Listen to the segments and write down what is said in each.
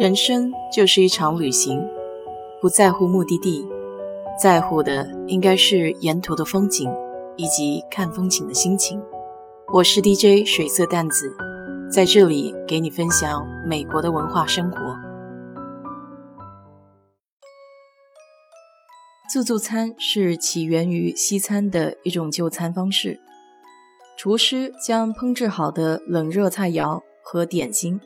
人生就是一场旅行，不在乎目的地，在乎的应该是沿途的风景以及看风景的心情。我是 DJ 水色淡子，在这里给你分享美国的文化生活。自助餐是起源于西餐的一种就餐方式，厨师将烹制好的冷热菜肴和点心。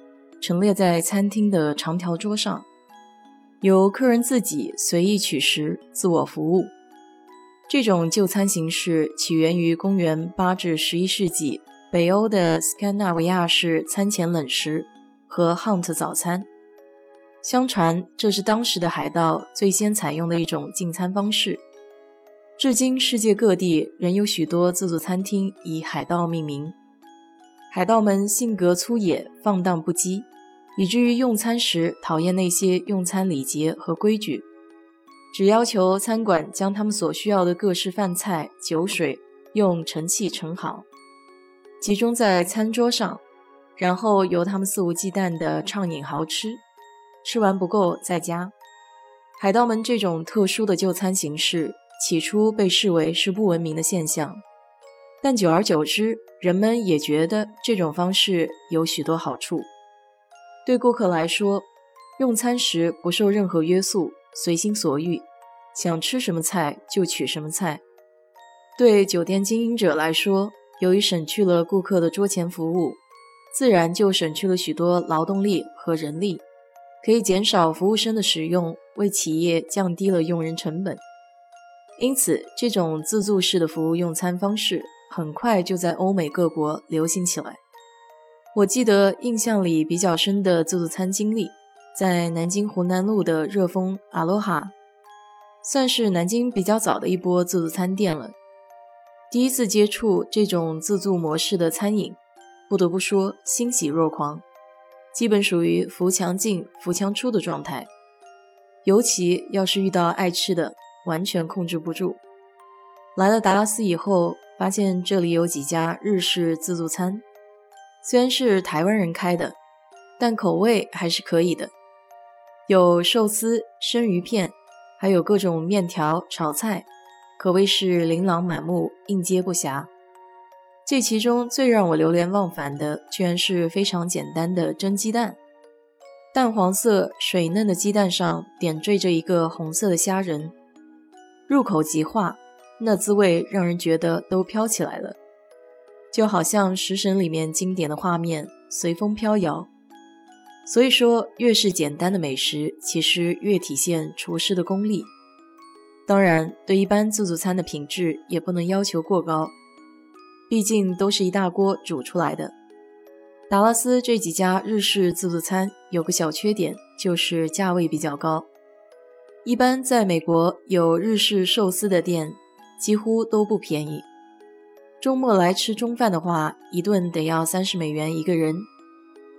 陈列在餐厅的长条桌上，由客人自己随意取食、自我服务。这种就餐形式起源于公元八至十一世纪北欧的斯堪纳维亚式餐前冷食和 Hunt 早餐。相传这是当时的海盗最先采用的一种进餐方式。至今，世界各地仍有许多自助餐厅以海盗命名。海盗们性格粗野、放荡不羁。以至于用餐时讨厌那些用餐礼节和规矩，只要求餐馆将他们所需要的各式饭菜、酒水用盛器盛好，集中在餐桌上，然后由他们肆无忌惮地畅饮豪吃，吃完不够再加。海盗们这种特殊的就餐形式，起初被视为是不文明的现象，但久而久之，人们也觉得这种方式有许多好处。对顾客来说，用餐时不受任何约束，随心所欲，想吃什么菜就取什么菜。对酒店经营者来说，由于省去了顾客的桌前服务，自然就省去了许多劳动力和人力，可以减少服务生的使用，为企业降低了用人成本。因此，这种自助式的服务用餐方式很快就在欧美各国流行起来。我记得印象里比较深的自助餐经历，在南京湖南路的热风阿罗哈，算是南京比较早的一波自助餐店了。第一次接触这种自助模式的餐饮，不得不说欣喜若狂，基本属于扶墙进、扶墙出的状态。尤其要是遇到爱吃的，完全控制不住。来了达拉斯以后，发现这里有几家日式自助餐。虽然是台湾人开的，但口味还是可以的。有寿司、生鱼片，还有各种面条、炒菜，可谓是琳琅满目，应接不暇。这其中最让我流连忘返的，居然是非常简单的蒸鸡蛋。淡黄色、水嫩的鸡蛋上点缀着一个红色的虾仁，入口即化，那滋味让人觉得都飘起来了。就好像《食神》里面经典的画面，随风飘摇。所以说，越是简单的美食，其实越体现厨师的功力。当然，对一般自助餐的品质也不能要求过高，毕竟都是一大锅煮出来的。达拉斯这几家日式自助餐有个小缺点，就是价位比较高。一般在美国有日式寿司的店，几乎都不便宜。周末来吃中饭的话，一顿得要三十美元一个人，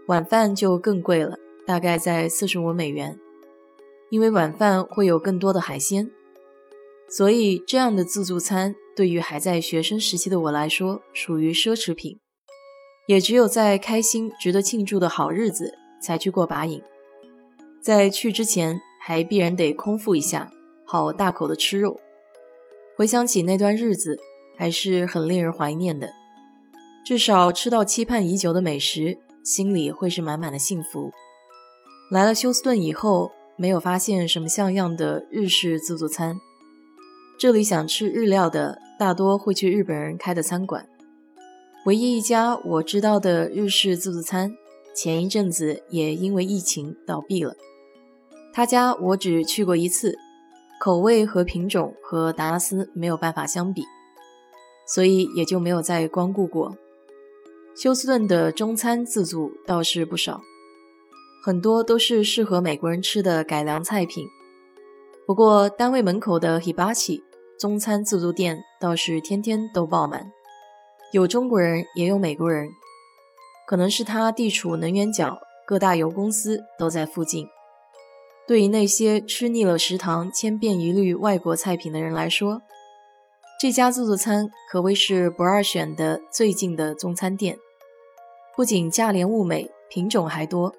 晚饭就更贵了，大概在四十五美元。因为晚饭会有更多的海鲜，所以这样的自助餐对于还在学生时期的我来说属于奢侈品，也只有在开心、值得庆祝的好日子才去过把瘾。在去之前，还必然得空腹一下，好大口的吃肉。回想起那段日子。还是很令人怀念的，至少吃到期盼已久的美食，心里会是满满的幸福。来了休斯顿以后，没有发现什么像样的日式自助餐。这里想吃日料的，大多会去日本人开的餐馆。唯一一家我知道的日式自助餐，前一阵子也因为疫情倒闭了。他家我只去过一次，口味和品种和达拉斯没有办法相比。所以也就没有再光顾过。休斯顿的中餐自助倒是不少，很多都是适合美国人吃的改良菜品。不过单位门口的 Hibachi 中餐自助店倒是天天都爆满，有中国人也有美国人。可能是它地处能源角，各大油公司都在附近。对于那些吃腻了食堂千篇一律外国菜品的人来说，这家自助餐可谓是不二选的最近的中餐店，不仅价廉物美，品种还多。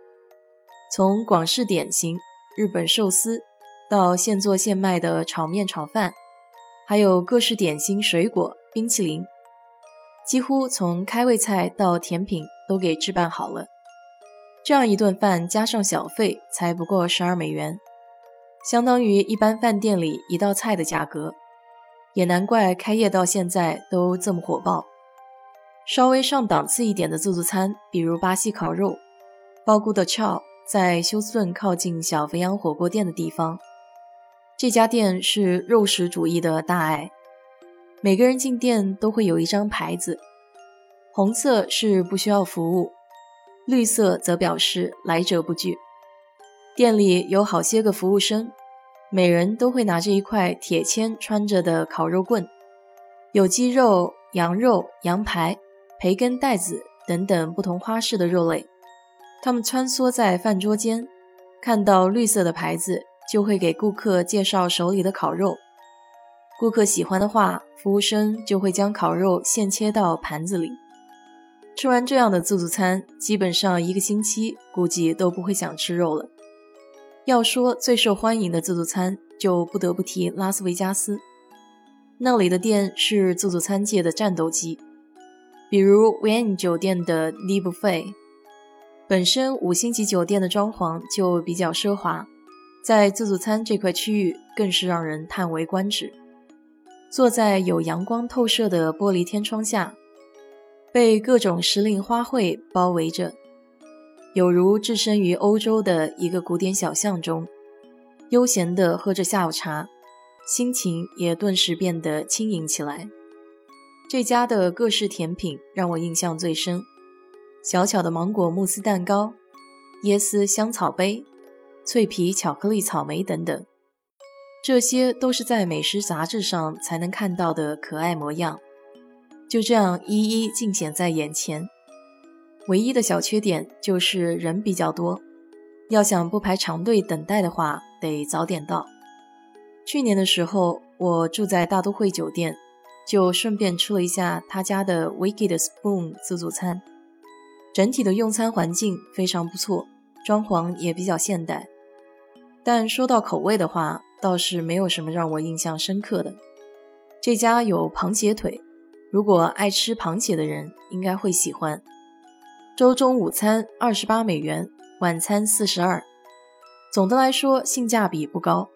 从广式点心、日本寿司到现做现卖的炒面、炒饭，还有各式点心、水果、冰淇淋，几乎从开胃菜到甜品都给置办好了。这样一顿饭加上小费，才不过十二美元，相当于一般饭店里一道菜的价格。也难怪开业到现在都这么火爆。稍微上档次一点的自助餐，比如巴西烤肉、包谷的翘，在休斯顿靠近小肥羊火锅店的地方。这家店是肉食主义的大爱，每个人进店都会有一张牌子，红色是不需要服务，绿色则表示来者不拒。店里有好些个服务生。每人都会拿着一块铁签穿着的烤肉棍，有鸡肉、羊肉、羊排、培根、带子等等不同花式的肉类。他们穿梭在饭桌间，看到绿色的牌子，就会给顾客介绍手里的烤肉。顾客喜欢的话，服务生就会将烤肉现切到盘子里。吃完这样的自助餐，基本上一个星期估计都不会想吃肉了。要说最受欢迎的自助餐，就不得不提拉斯维加斯。那里的店是自助餐界的战斗机，比如 Wynn 酒店的 l i b u f e。本身五星级酒店的装潢就比较奢华，在自助餐这块区域更是让人叹为观止。坐在有阳光透射的玻璃天窗下，被各种时令花卉包围着。有如置身于欧洲的一个古典小巷中，悠闲地喝着下午茶，心情也顿时变得轻盈起来。这家的各式甜品让我印象最深：小巧的芒果慕斯蛋糕、椰丝香草杯、脆皮巧克力草莓等等，这些都是在美食杂志上才能看到的可爱模样，就这样一一尽显在眼前。唯一的小缺点就是人比较多，要想不排长队等待的话，得早点到。去年的时候，我住在大都会酒店，就顺便吃了一下他家的 Wicked Spoon 自助餐。整体的用餐环境非常不错，装潢也比较现代。但说到口味的话，倒是没有什么让我印象深刻的。这家有螃蟹腿，如果爱吃螃蟹的人应该会喜欢。周中午餐二十八美元，晚餐四十二。总的来说，性价比不高。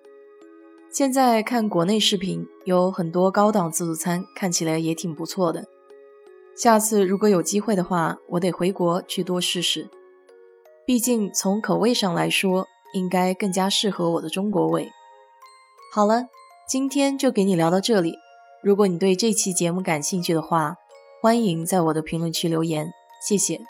现在看国内视频，有很多高档自助餐，看起来也挺不错的。下次如果有机会的话，我得回国去多试试。毕竟从口味上来说，应该更加适合我的中国味。好了，今天就给你聊到这里。如果你对这期节目感兴趣的话，欢迎在我的评论区留言，谢谢。